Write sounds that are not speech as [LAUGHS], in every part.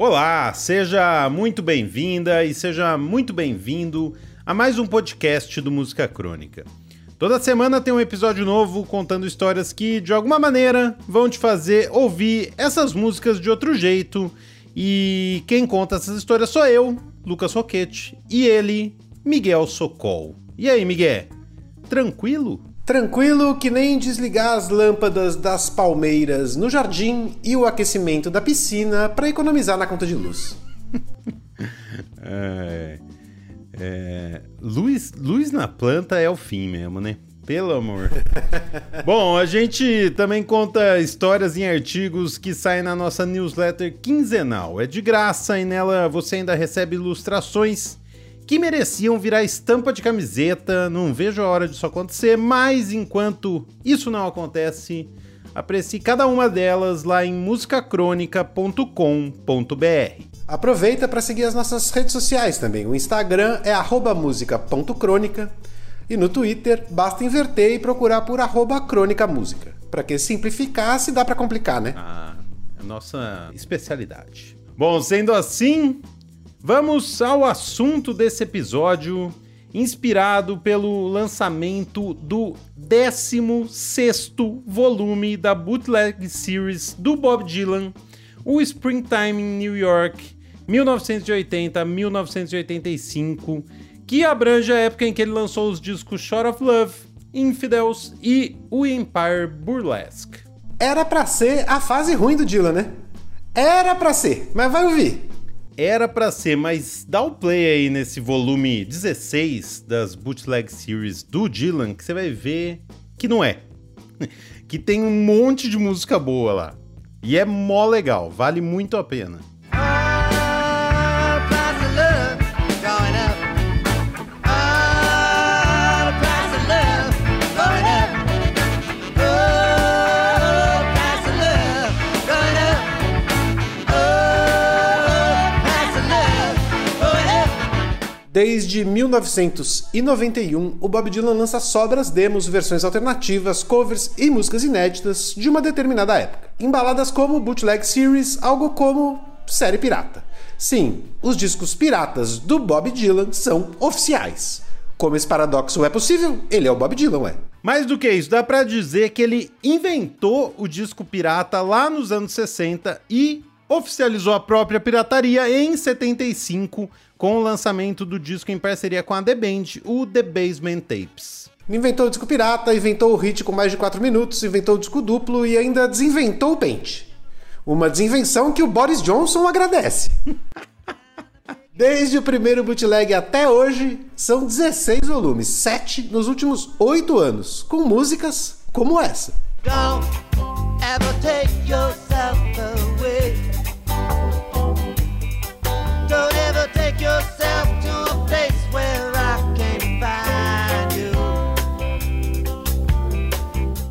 Olá, seja muito bem-vinda e seja muito bem-vindo a mais um podcast do Música Crônica. Toda semana tem um episódio novo contando histórias que, de alguma maneira, vão te fazer ouvir essas músicas de outro jeito. E quem conta essas histórias sou eu, Lucas Roquete, e ele, Miguel Socol. E aí, Miguel? Tranquilo? Tranquilo que nem desligar as lâmpadas das palmeiras no jardim e o aquecimento da piscina para economizar na conta de luz. [LAUGHS] é, é, luz, luz na planta é o fim mesmo, né? Pelo amor. [LAUGHS] Bom, a gente também conta histórias em artigos que saem na nossa newsletter quinzenal. É de graça e nela você ainda recebe ilustrações que mereciam virar estampa de camiseta. Não vejo a hora disso acontecer, mas enquanto isso não acontece, aprecie cada uma delas lá em musicacronica.com.br. Aproveita para seguir as nossas redes sociais também. O Instagram é @musica.crônica e no Twitter basta inverter e procurar por @crônica_música. Para que simplificar, se dá para complicar, né? Ah, é a nossa especialidade. Bom, sendo assim, Vamos ao assunto desse episódio, inspirado pelo lançamento do 16º volume da Bootleg Series do Bob Dylan, o Springtime in New York, 1980-1985, que abrange a época em que ele lançou os discos Short of Love, Infidels e o Empire Burlesque. Era para ser a fase ruim do Dylan, né? Era para ser, mas vai ouvir. Era para ser, mas dá o um play aí nesse volume 16 das Bootleg Series do Dylan que você vai ver que não é. [LAUGHS] que tem um monte de música boa lá. E é mó legal, vale muito a pena. Desde 1991, o Bob Dylan lança sobras, demos, versões alternativas, covers e músicas inéditas de uma determinada época, embaladas como Bootleg Series, algo como série pirata. Sim, os discos piratas do Bob Dylan são oficiais. Como esse paradoxo é possível, ele é o Bob Dylan, ué. Mais do que isso, dá para dizer que ele inventou o disco pirata lá nos anos 60 e oficializou a própria pirataria em 75 com o lançamento do disco em parceria com a The Band, o The Basement Tapes. Inventou o disco pirata, inventou o hit com mais de 4 minutos, inventou o disco duplo e ainda desinventou o pente. Uma desinvenção que o Boris Johnson agradece. [LAUGHS] Desde o primeiro bootleg até hoje, são 16 volumes, 7 nos últimos 8 anos, com músicas como essa. Don't ever take yourself away.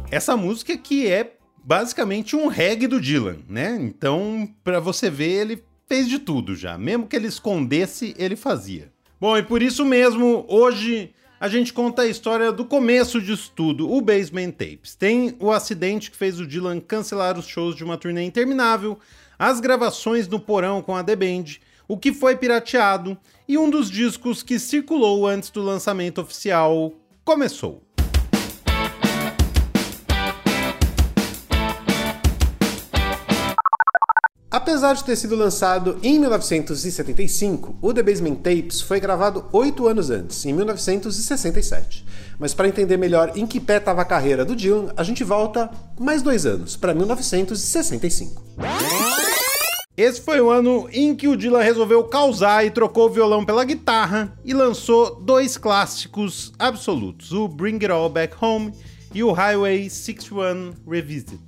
Essa música que é basicamente um reggae do Dylan, né? Então, para você ver, ele fez de tudo já. Mesmo que ele escondesse, ele fazia. Bom, e por isso mesmo, hoje a gente conta a história do começo disso tudo, o Basement Tapes. Tem o acidente que fez o Dylan cancelar os shows de uma turnê interminável, as gravações no porão com a The Band, o que foi pirateado e um dos discos que circulou antes do lançamento oficial começou. Apesar de ter sido lançado em 1975, o The Basement Tapes foi gravado oito anos antes, em 1967. Mas para entender melhor em que pé estava a carreira do Dylan, a gente volta mais dois anos, para 1965. Esse foi o ano em que o Dylan resolveu causar e trocou o violão pela guitarra e lançou dois clássicos absolutos, o Bring It All Back Home e o Highway 61 Revisited.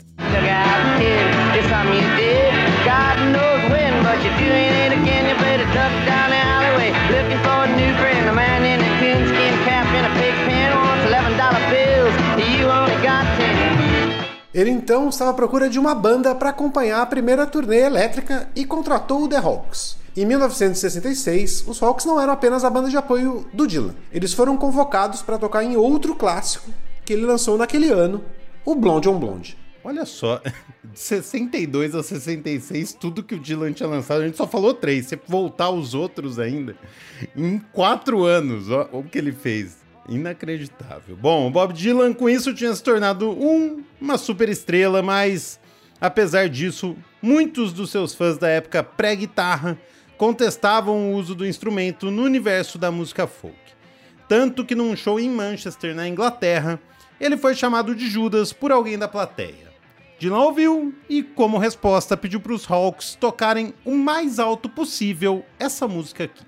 Ele então estava à procura de uma banda para acompanhar a primeira turnê elétrica e contratou o The Hawks. Em 1966, os Hawks não eram apenas a banda de apoio do Dylan. Eles foram convocados para tocar em outro clássico que ele lançou naquele ano, o Blonde on Blonde. Olha só, [LAUGHS] de 62 a 66, tudo que o Dylan tinha lançado, a gente só falou três. Se voltar os outros ainda, em quatro anos, ó, o que ele fez. Inacreditável. Bom, o Bob Dylan com isso tinha se tornado um, uma super estrela, mas apesar disso, muitos dos seus fãs da época pré-guitarra contestavam o uso do instrumento no universo da música folk. Tanto que num show em Manchester, na Inglaterra, ele foi chamado de Judas por alguém da plateia. Dylan ouviu e, como resposta, pediu para os Hawks tocarem o mais alto possível essa música aqui.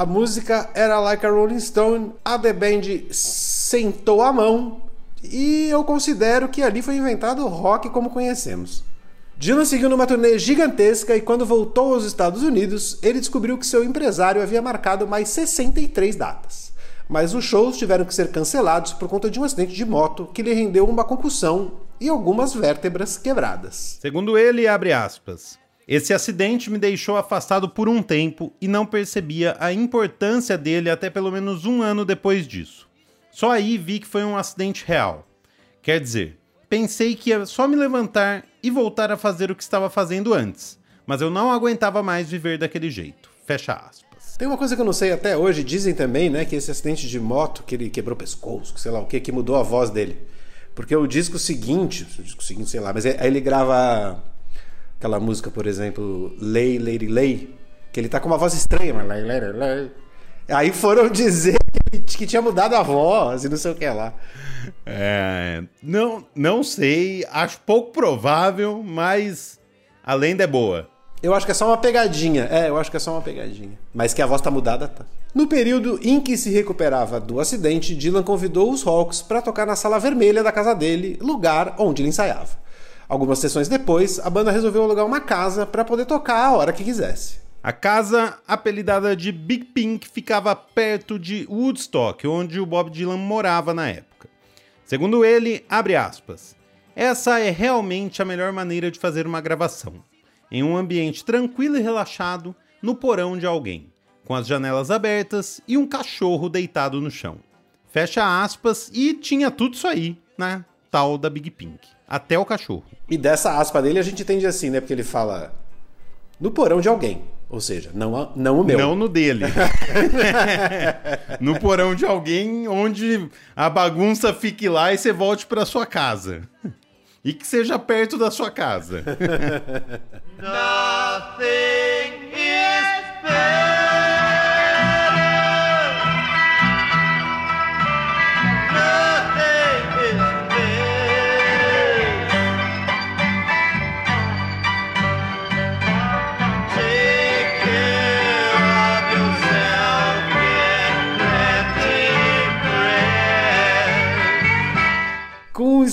A música era Like a Rolling Stone, a The Band sentou a mão e eu considero que ali foi inventado o rock como conhecemos. Dylan seguiu numa turnê gigantesca e quando voltou aos Estados Unidos, ele descobriu que seu empresário havia marcado mais 63 datas. Mas os shows tiveram que ser cancelados por conta de um acidente de moto que lhe rendeu uma concussão e algumas vértebras quebradas. Segundo ele, abre aspas, esse acidente me deixou afastado por um tempo e não percebia a importância dele até pelo menos um ano depois disso. Só aí vi que foi um acidente real. Quer dizer, pensei que ia só me levantar e voltar a fazer o que estava fazendo antes, mas eu não aguentava mais viver daquele jeito. Fecha aspas. Tem uma coisa que eu não sei até hoje, dizem também, né, que esse acidente de moto, que ele quebrou o pescoço, sei lá o que, que mudou a voz dele. Porque o disco seguinte, o disco seguinte, sei lá, mas aí ele grava Aquela música, por exemplo, Lay, Lady Lay, que ele tá com uma voz estranha, mas lay, lay, lay. Aí foram [LAUGHS] dizer que tinha mudado a voz e não sei o que lá. É, não, não sei, acho pouco provável, mas a lenda é boa. Eu acho que é só uma pegadinha. É, eu acho que é só uma pegadinha. Mas que a voz tá mudada, tá. No período em que se recuperava do acidente, Dylan convidou os Hawks para tocar na sala vermelha da casa dele, lugar onde ele ensaiava. Algumas sessões depois, a banda resolveu alugar uma casa para poder tocar a hora que quisesse. A casa, apelidada de Big Pink, ficava perto de Woodstock, onde o Bob Dylan morava na época. Segundo ele, abre aspas, essa é realmente a melhor maneira de fazer uma gravação. Em um ambiente tranquilo e relaxado, no porão de alguém, com as janelas abertas e um cachorro deitado no chão. Fecha aspas, e tinha tudo isso aí, né? Tal da Big Pink até o cachorro. E dessa aspa dele a gente entende assim, né? Porque ele fala no porão de alguém. Ou seja, não, não o meu. Não no dele. [LAUGHS] no porão de alguém onde a bagunça fique lá e você volte para sua casa. E que seja perto da sua casa. [LAUGHS] Nothing is Com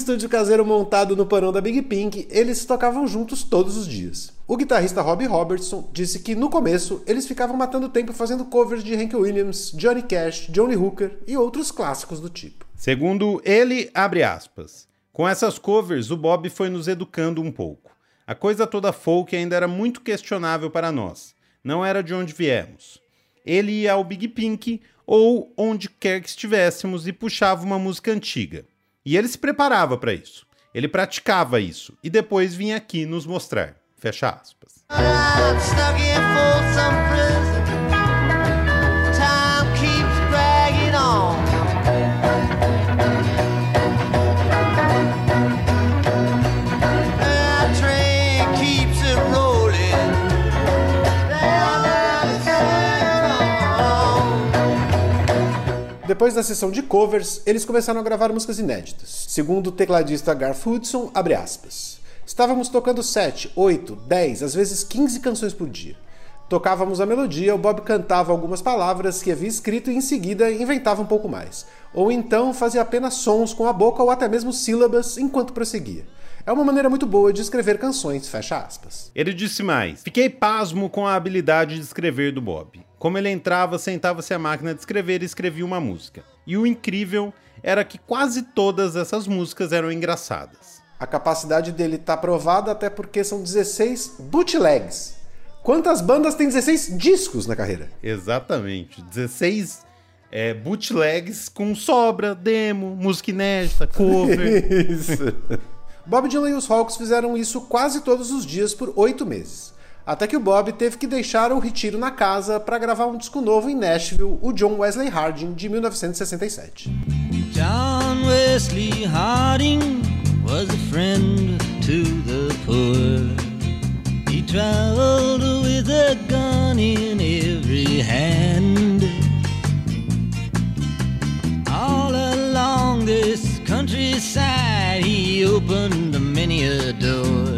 estúdio caseiro montado no porão da Big Pink, eles tocavam juntos todos os dias. O guitarrista Robbie Robertson disse que no começo eles ficavam matando tempo fazendo covers de Hank Williams, Johnny Cash, Johnny Hooker e outros clássicos do tipo. Segundo ele, abre aspas. Com essas covers, o Bob foi nos educando um pouco. A coisa toda folk ainda era muito questionável para nós. Não era de onde viemos. Ele ia ao Big Pink ou onde quer que estivéssemos e puxava uma música antiga. E ele se preparava para isso. Ele praticava isso e depois vinha aqui nos mostrar. Fecha aspas. Depois da sessão de covers, eles começaram a gravar músicas inéditas. Segundo o tecladista Garth Hudson, abre aspas. Estávamos tocando 7, 8, 10, às vezes 15 canções por dia. Tocávamos a melodia, o Bob cantava algumas palavras que havia escrito e em seguida inventava um pouco mais. Ou então fazia apenas sons com a boca ou até mesmo sílabas enquanto prosseguia. É uma maneira muito boa de escrever canções, fecha aspas. Ele disse mais: Fiquei pasmo com a habilidade de escrever do Bob. Como ele entrava, sentava-se à máquina de escrever e escrevia uma música. E o incrível era que quase todas essas músicas eram engraçadas. A capacidade dele tá provada até porque são 16 bootlegs. Quantas bandas tem 16 discos na carreira? Exatamente. 16 é, bootlegs com sobra, demo, música inédita, cover. [LAUGHS] isso. Bob Dylan e os Hawks fizeram isso quase todos os dias por oito meses. Até que o Bob teve que deixar o retiro na casa para gravar um disco novo em Nashville, o John Wesley Harding, de 1967. John Wesley Harding was a friend to the poor. He traveled with a gun in every hand. All along this countryside, he opened many a door.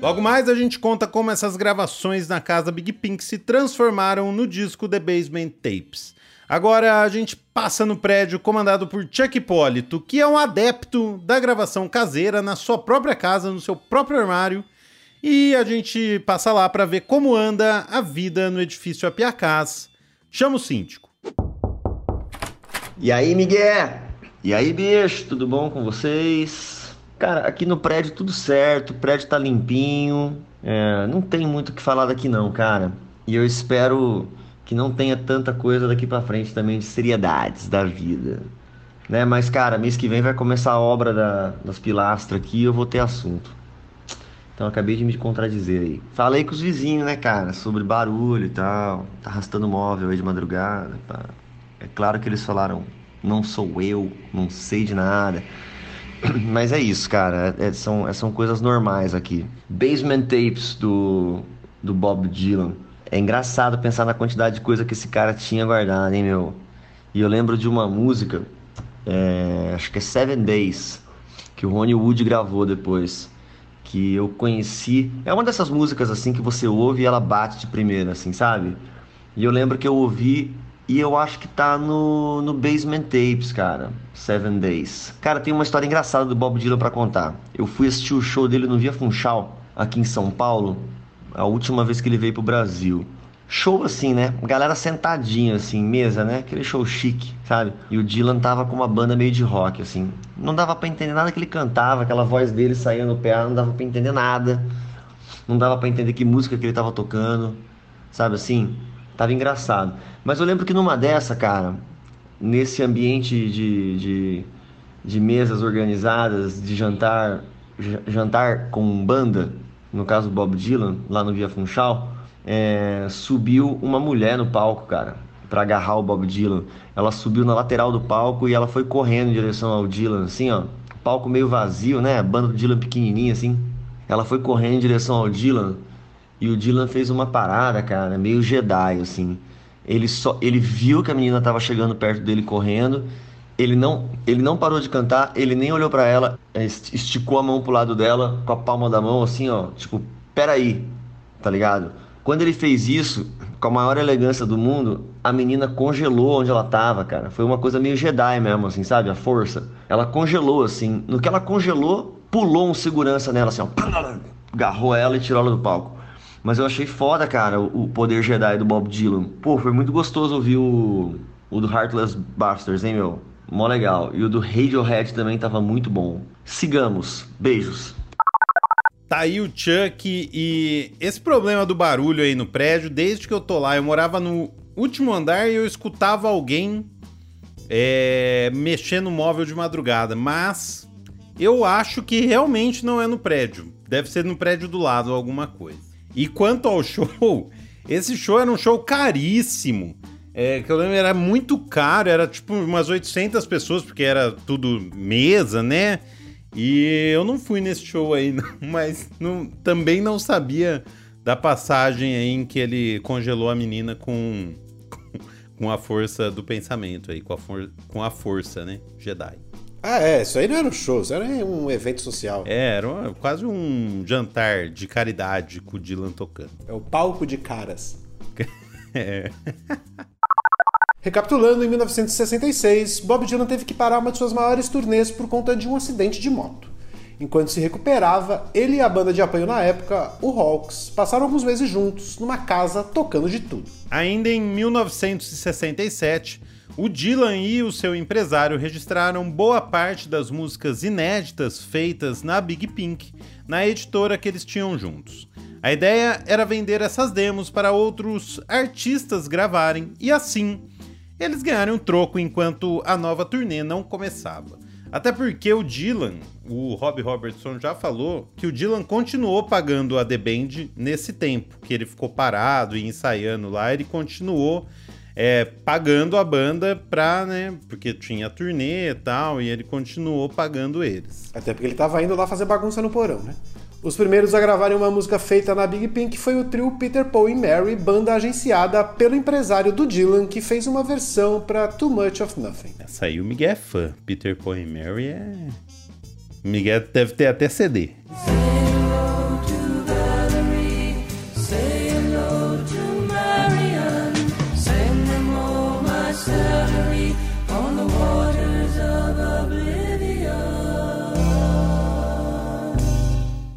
Logo mais a gente conta como essas gravações na casa Big Pink se transformaram no disco The Basement Tapes. Agora a gente passa no prédio comandado por Chuck Hipólito, que é um adepto da gravação caseira na sua própria casa, no seu próprio armário, e a gente passa lá para ver como anda a vida no edifício Apiacás. Chama o síndico. E aí, Miguel? E aí, bicho, tudo bom com vocês? Cara, aqui no prédio tudo certo, o prédio tá limpinho, é, não tem muito o que falar daqui não, cara. E eu espero que não tenha tanta coisa daqui para frente também de seriedades da vida. Né? Mas, cara, mês que vem vai começar a obra da, das pilastras aqui e eu vou ter assunto. Então acabei de me contradizer aí. Falei com os vizinhos, né, cara, sobre barulho e tal. Tá arrastando móvel aí de madrugada. Pá. É claro que eles falaram, não sou eu, não sei de nada. [CLEARS THROAT] Mas é isso, cara. É, são, é, são coisas normais aqui. Basement Tapes do, do Bob Dylan. É engraçado pensar na quantidade de coisa que esse cara tinha guardado, hein, meu? E eu lembro de uma música, é, acho que é Seven Days, que o Ronnie Wood gravou depois. Que eu conheci. É uma dessas músicas assim que você ouve e ela bate de primeira, assim, sabe? E eu lembro que eu ouvi e eu acho que tá no, no Basement Tapes, cara. Seven Days. Cara, tem uma história engraçada do Bob Dylan para contar. Eu fui assistir o show dele no Via Funchal, aqui em São Paulo, a última vez que ele veio pro Brasil. Show assim, né? Galera sentadinha, assim, mesa, né? Aquele show chique, sabe? E o Dylan tava com uma banda meio de rock, assim. Não dava para entender nada que ele cantava, aquela voz dele saía no pé, não dava para entender nada. Não dava para entender que música que ele tava tocando, sabe assim? Tava engraçado. Mas eu lembro que numa dessa, cara, nesse ambiente de, de, de mesas organizadas, de jantar, jantar com banda, no caso Bob Dylan, lá no Via Funchal, é, subiu uma mulher no palco, cara, para agarrar o Bob Dylan. Ela subiu na lateral do palco e ela foi correndo em direção ao Dylan, assim, ó. Palco meio vazio, né? Banda do Dylan pequenininha, assim. Ela foi correndo em direção ao Dylan e o Dylan fez uma parada, cara, meio Jedi, assim. Ele só, ele viu que a menina estava chegando perto dele correndo. Ele não, ele não parou de cantar, ele nem olhou para ela, é, esticou a mão pro lado dela com a palma da mão, assim, ó, tipo, peraí, tá ligado? Quando ele fez isso, com a maior elegância do mundo, a menina congelou onde ela tava, cara. Foi uma coisa meio Jedi mesmo, assim, sabe? A força. Ela congelou, assim. No que ela congelou, pulou um segurança nela, assim, ó. [LAUGHS] Agarrou ela e tirou ela do palco. Mas eu achei foda, cara, o poder Jedi do Bob Dylan. Pô, foi muito gostoso ouvir o, o do Heartless Bastards, hein, meu? Mó legal. E o do Radiohead também tava muito bom. Sigamos. Beijos. Tá aí o Chuck e esse problema do barulho aí no prédio, desde que eu tô lá, eu morava no último andar e eu escutava alguém é, mexendo no móvel de madrugada, mas eu acho que realmente não é no prédio. Deve ser no prédio do lado alguma coisa. E quanto ao show, esse show era um show caríssimo. É, que eu lembro era muito caro, era tipo umas 800 pessoas, porque era tudo mesa, né? E eu não fui nesse show aí, [LAUGHS] não, mas não, também não sabia da passagem aí em que ele congelou a menina com, com a força do pensamento aí, com a, for, com a força, né? Jedi. Ah, é, isso aí não era um show, isso era um evento social. É, era uma, quase um jantar de caridade com o Dylan tocando. É o palco de caras. [LAUGHS] é. [LAUGHS] Recapitulando, em 1966, Bob Dylan teve que parar uma de suas maiores turnês por conta de um acidente de moto. Enquanto se recuperava, ele e a banda de apoio na época, o Hawks, passaram alguns meses juntos, numa casa, tocando de tudo. Ainda em 1967, o Dylan e o seu empresário registraram boa parte das músicas inéditas feitas na Big Pink, na editora que eles tinham juntos. A ideia era vender essas demos para outros artistas gravarem e assim eles ganharem um troco enquanto a nova turnê não começava. Até porque o Dylan, o Rob Robertson já falou que o Dylan continuou pagando a The Band nesse tempo que ele ficou parado e ensaiando lá, ele continuou é, pagando a banda pra, né? Porque tinha turnê e tal, e ele continuou pagando eles. Até porque ele tava indo lá fazer bagunça no porão, né? Os primeiros a gravarem uma música feita na Big Pink foi o trio Peter, Paul e Mary, banda agenciada pelo empresário do Dylan, que fez uma versão para Too Much of Nothing. Essa aí o Miguel é fã. Peter, Paul e Mary é. O Miguel deve ter até CD.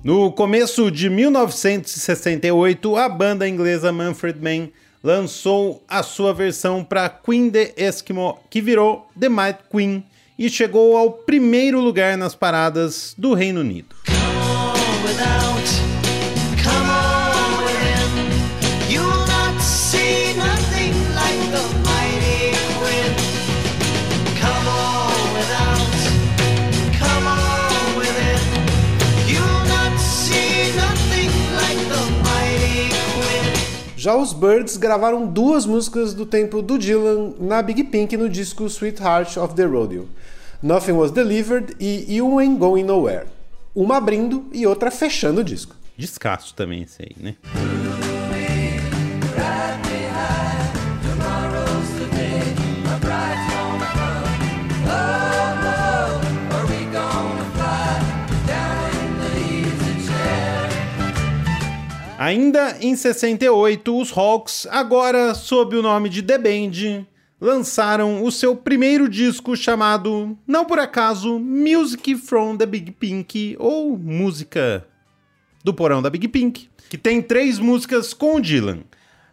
No começo de 1968, a banda inglesa Manfred Mann lançou a sua versão para Queen the Eskimo, que virou The Might Queen e chegou ao primeiro lugar nas paradas do Reino Unido. Já os Birds gravaram duas músicas do tempo do Dylan na Big Pink no disco Sweetheart of the Rodeo. Nothing Was Delivered e You Ain't Going Nowhere. Uma abrindo e outra fechando o disco. Descasso também esse aí, né? Ainda em 68, os Hawks, agora sob o nome de The Band, lançaram o seu primeiro disco chamado, não por acaso, Music from the Big Pink, ou Música do Porão da Big Pink, que tem três músicas com o Dylan: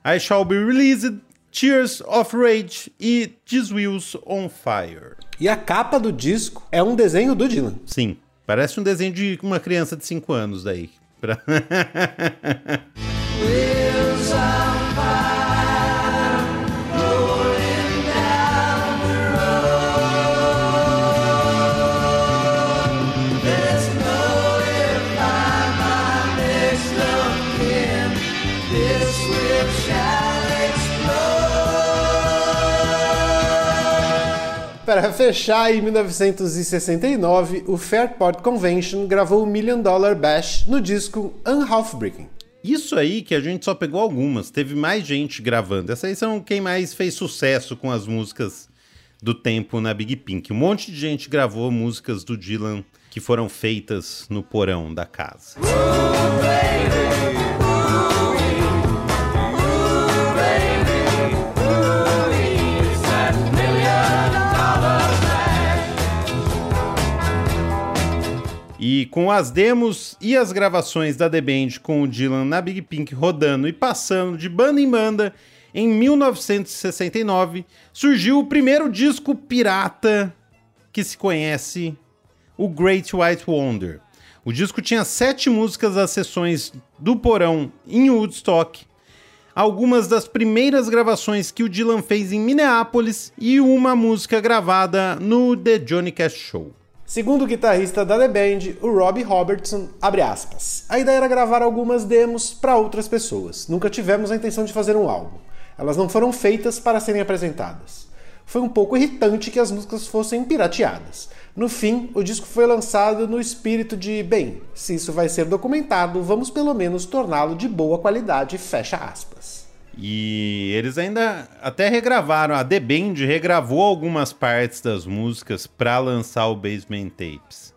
I Shall Be Released, Tears of Rage e This Wheels on Fire. E a capa do disco é um desenho do Dylan. Sim, parece um desenho de uma criança de 5 anos daí. [LAUGHS] Pra... [LAUGHS] Para fechar, em 1969, o Fairport Convention gravou o Million Dollar Bash no disco Unhalf-Breaking. Isso aí que a gente só pegou algumas, teve mais gente gravando. Essas aí são quem mais fez sucesso com as músicas do tempo na Big Pink. Um monte de gente gravou músicas do Dylan que foram feitas no porão da casa. E com as demos e as gravações da The Band com o Dylan na Big Pink rodando e passando de banda em banda, em 1969 surgiu o primeiro disco pirata que se conhece, o Great White Wonder. O disco tinha sete músicas das sessões do Porão em Woodstock, algumas das primeiras gravações que o Dylan fez em Minneapolis e uma música gravada no The Johnny Cash Show. Segundo o guitarrista da The Band, o Robbie Robertson, aspas. A ideia era gravar algumas demos para outras pessoas. Nunca tivemos a intenção de fazer um álbum. Elas não foram feitas para serem apresentadas. Foi um pouco irritante que as músicas fossem pirateadas. No fim, o disco foi lançado no espírito de, bem, se isso vai ser documentado, vamos pelo menos torná-lo de boa qualidade, fecha aspas. E eles ainda até regravaram, a The Band regravou algumas partes das músicas para lançar o Basement Tapes.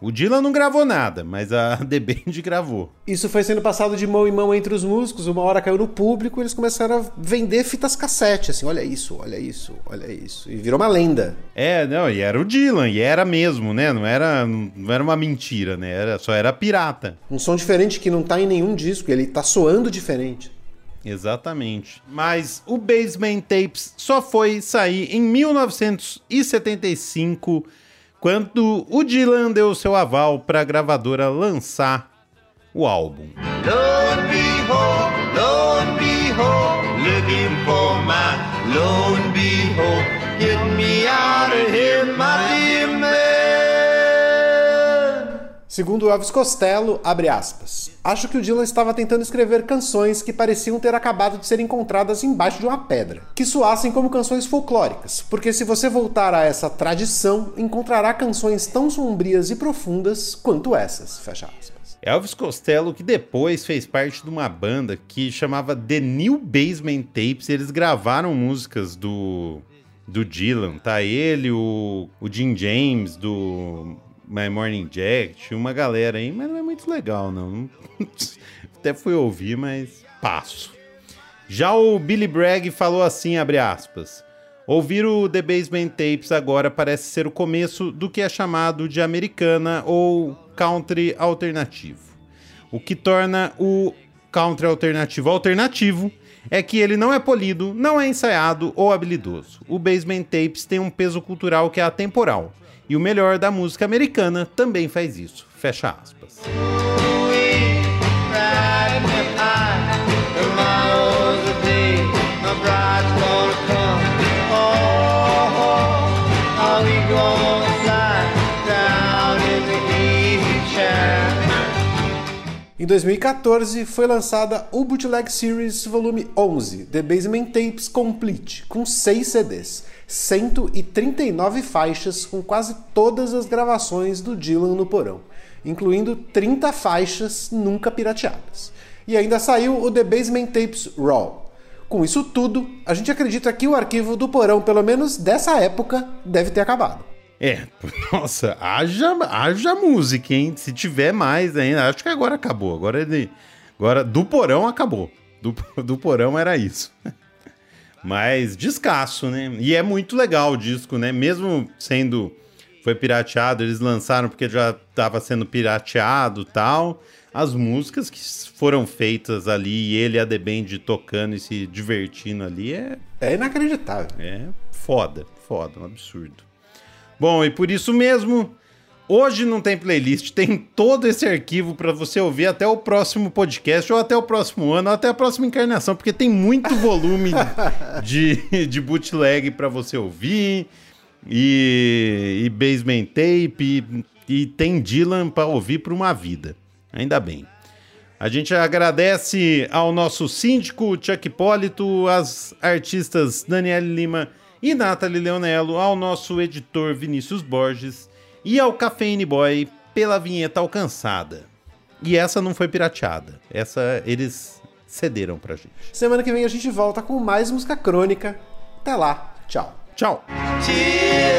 O Dylan não gravou nada, mas a [LAUGHS] The Band gravou. Isso foi sendo passado de mão em mão entre os músicos, uma hora caiu no público, eles começaram a vender fitas cassete, assim, olha isso, olha isso, olha isso. E virou uma lenda. É, não, e era o Dylan, e era mesmo, né? Não era, não era uma mentira, né? Era, só era pirata. Um som diferente que não tá em nenhum disco, ele tá soando diferente. Exatamente. Mas o Basement Tapes só foi sair em 1975 quando o Dylan deu seu aval para a gravadora lançar o álbum. Lone Segundo Elvis Costello, abre aspas. Acho que o Dylan estava tentando escrever canções que pareciam ter acabado de ser encontradas embaixo de uma pedra, que soassem como canções folclóricas, porque se você voltar a essa tradição, encontrará canções tão sombrias e profundas quanto essas. Fecha aspas. Elvis Costello, que depois fez parte de uma banda que chamava The New Basement Tapes, eles gravaram músicas do do Dylan, tá? Ele, o, o Jim James, do My Morning Jack, tinha uma galera aí, mas não é muito legal, não. [LAUGHS] Até fui ouvir, mas passo. Já o Billy Bragg falou assim, abre aspas. Ouvir o The Basement Tapes agora parece ser o começo do que é chamado de americana ou country alternativo. O que torna o country alternativo alternativo é que ele não é polido, não é ensaiado ou habilidoso. O Basement Tapes tem um peso cultural que é atemporal e o melhor da música americana também faz isso. Fecha aspas. Em 2014 foi lançada o Bootleg Series Volume 11, The Basement Tapes Complete, com 6 CDs. 139 faixas com quase todas as gravações do Dylan no porão, incluindo 30 faixas nunca pirateadas. E ainda saiu o The Basement Tapes Raw. Com isso tudo, a gente acredita que o arquivo do porão, pelo menos dessa época, deve ter acabado. É, [LAUGHS] nossa, haja, haja música, hein? Se tiver mais ainda, acho que agora acabou. Agora ele. Agora, do porão acabou. Do, [LAUGHS] do porão era isso. [LAUGHS] Mas descasso, né? E é muito legal o disco, né? Mesmo sendo. Foi pirateado, eles lançaram porque já estava sendo pirateado tal. As músicas que foram feitas ali, e ele e a The Band tocando e se divertindo ali é. É inacreditável. É foda, foda, um absurdo. Bom, e por isso mesmo, Hoje não tem playlist, [LAUGHS] tem todo esse arquivo para você ouvir até o próximo podcast, ou até o próximo ano, ou até a próxima encarnação, porque tem muito volume [LAUGHS] de, de bootleg para você ouvir, e, e basement tape, e, e tem Dylan para ouvir por uma vida. Ainda bem. A gente agradece ao nosso síndico Chuck Hipólito, às artistas Daniele Lima e Nathalie Leonello, ao nosso editor Vinícius Borges e ao Cafeine Boy pela vinheta alcançada. E essa não foi pirateada. Essa eles cederam pra gente. Semana que vem a gente volta com mais música crônica. Até lá. Tchau. Tchau. Cheers.